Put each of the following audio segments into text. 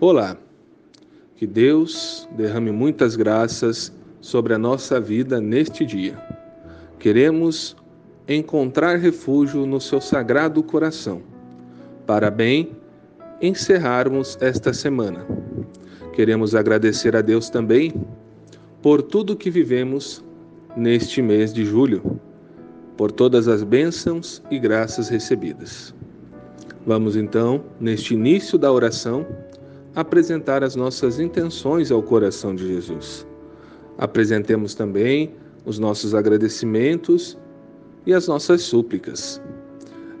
Olá, que Deus derrame muitas graças sobre a nossa vida neste dia. Queremos encontrar refúgio no seu sagrado coração, para bem encerrarmos esta semana. Queremos agradecer a Deus também por tudo que vivemos neste mês de julho, por todas as bênçãos e graças recebidas. Vamos então, neste início da oração, apresentar as nossas intenções ao coração de Jesus. Apresentemos também os nossos agradecimentos e as nossas súplicas.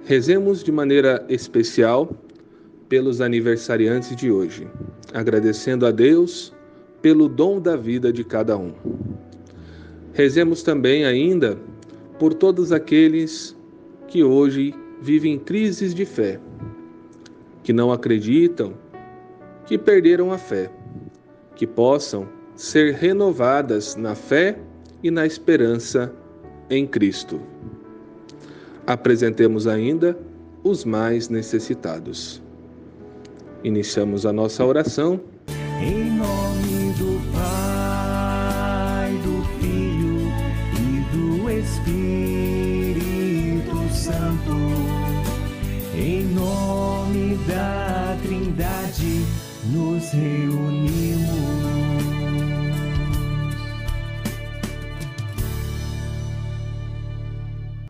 Rezemos de maneira especial pelos aniversariantes de hoje, agradecendo a Deus pelo dom da vida de cada um. Rezemos também ainda por todos aqueles que hoje vivem crises de fé, que não acreditam que perderam a fé, que possam ser renovadas na fé e na esperança em Cristo. Apresentemos ainda os mais necessitados. Iniciamos a nossa oração. Em nome do Pai, do Filho e do Espírito Santo. Em nome da nos reunimos.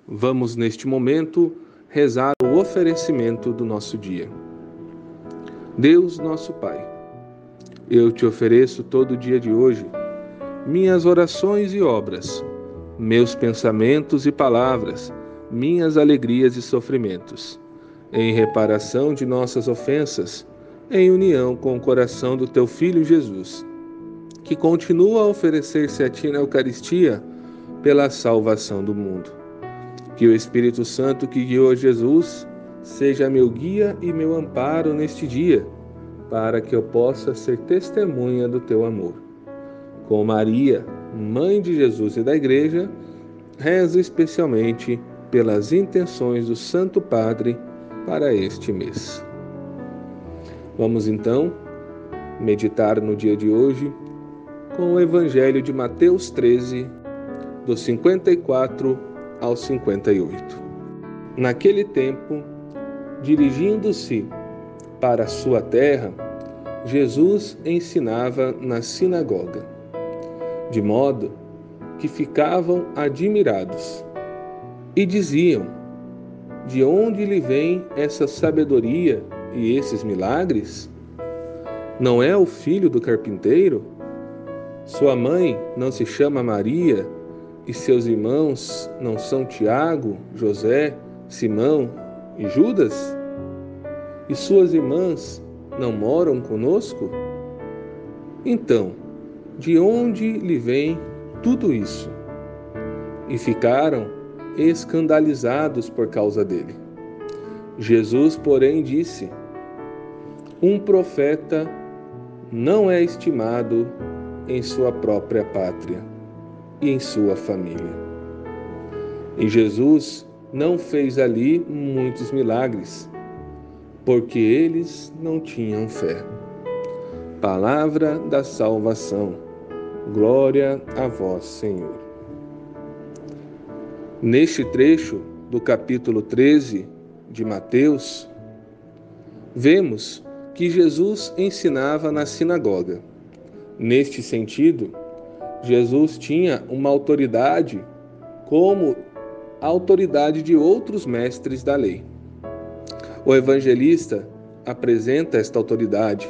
Vamos neste momento rezar o oferecimento do nosso dia. Deus, nosso Pai, eu te ofereço todo o dia de hoje minhas orações e obras, meus pensamentos e palavras, minhas alegrias e sofrimentos, em reparação de nossas ofensas em união com o coração do teu Filho Jesus, que continua a oferecer-se a ti na Eucaristia pela salvação do mundo. Que o Espírito Santo que guiou Jesus seja meu guia e meu amparo neste dia, para que eu possa ser testemunha do teu amor. Com Maria, mãe de Jesus e da Igreja, rezo especialmente pelas intenções do Santo Padre para este mês. Vamos então meditar no dia de hoje com o Evangelho de Mateus 13, dos 54 ao 58. Naquele tempo, dirigindo-se para a sua terra, Jesus ensinava na sinagoga, de modo que ficavam admirados e diziam: De onde lhe vem essa sabedoria e esses milagres? Não é o filho do carpinteiro? Sua mãe não se chama Maria e seus irmãos não são Tiago, José, Simão e Judas? E suas irmãs não moram conosco? Então, de onde lhe vem tudo isso? E ficaram escandalizados por causa dele. Jesus, porém, disse: Um profeta não é estimado em sua própria pátria e em sua família. E Jesus não fez ali muitos milagres, porque eles não tinham fé. Palavra da salvação. Glória a vós, Senhor. Neste trecho do capítulo 13 de Mateus, vemos que Jesus ensinava na sinagoga. Neste sentido, Jesus tinha uma autoridade como a autoridade de outros mestres da lei. O evangelista apresenta esta autoridade,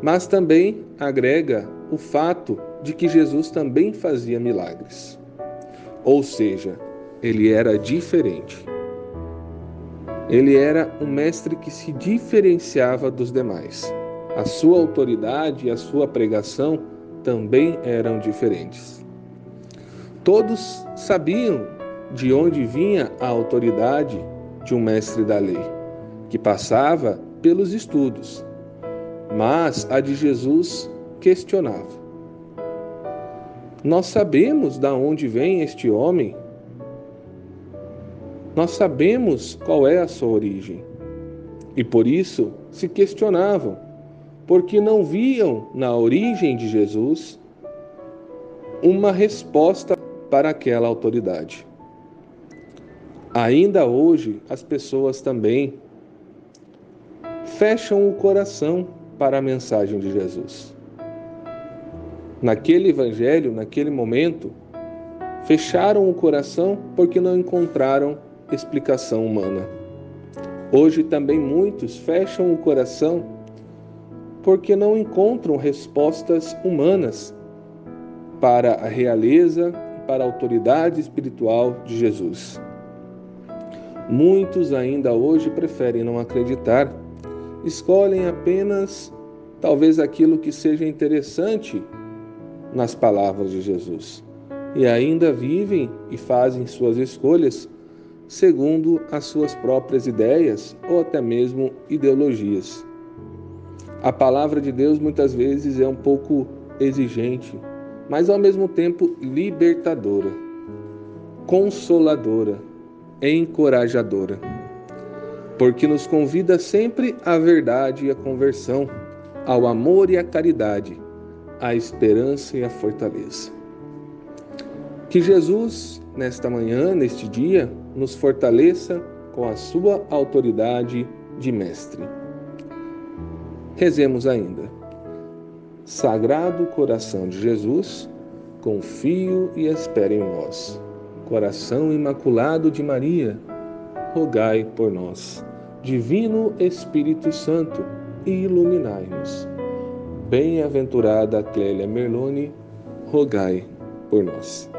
mas também agrega o fato de que Jesus também fazia milagres. Ou seja, ele era diferente. Ele era um mestre que se diferenciava dos demais. A sua autoridade e a sua pregação também eram diferentes. Todos sabiam de onde vinha a autoridade de um mestre da lei, que passava pelos estudos, mas a de Jesus questionava. Nós sabemos de onde vem este homem nós sabemos qual é a sua origem. E por isso se questionavam porque não viam na origem de Jesus uma resposta para aquela autoridade. Ainda hoje, as pessoas também fecham o coração para a mensagem de Jesus. Naquele evangelho, naquele momento, fecharam o coração porque não encontraram explicação humana. Hoje também muitos fecham o coração porque não encontram respostas humanas para a realeza e para a autoridade espiritual de Jesus. Muitos ainda hoje preferem não acreditar, escolhem apenas talvez aquilo que seja interessante nas palavras de Jesus e ainda vivem e fazem suas escolhas segundo as suas próprias ideias ou até mesmo ideologias. A palavra de Deus muitas vezes é um pouco exigente, mas ao mesmo tempo libertadora, consoladora, encorajadora, porque nos convida sempre à verdade e à conversão, ao amor e à caridade, à esperança e à fortaleza. Que Jesus, nesta manhã, neste dia, nos fortaleça com a sua autoridade de mestre. Rezemos ainda. Sagrado coração de Jesus, confio e espero em vós. Coração imaculado de Maria, rogai por nós. Divino Espírito Santo, iluminai-nos. Bem-aventurada Clélia Merlone, rogai por nós.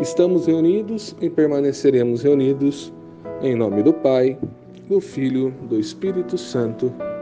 Estamos reunidos e permaneceremos reunidos em nome do Pai, do Filho, do Espírito Santo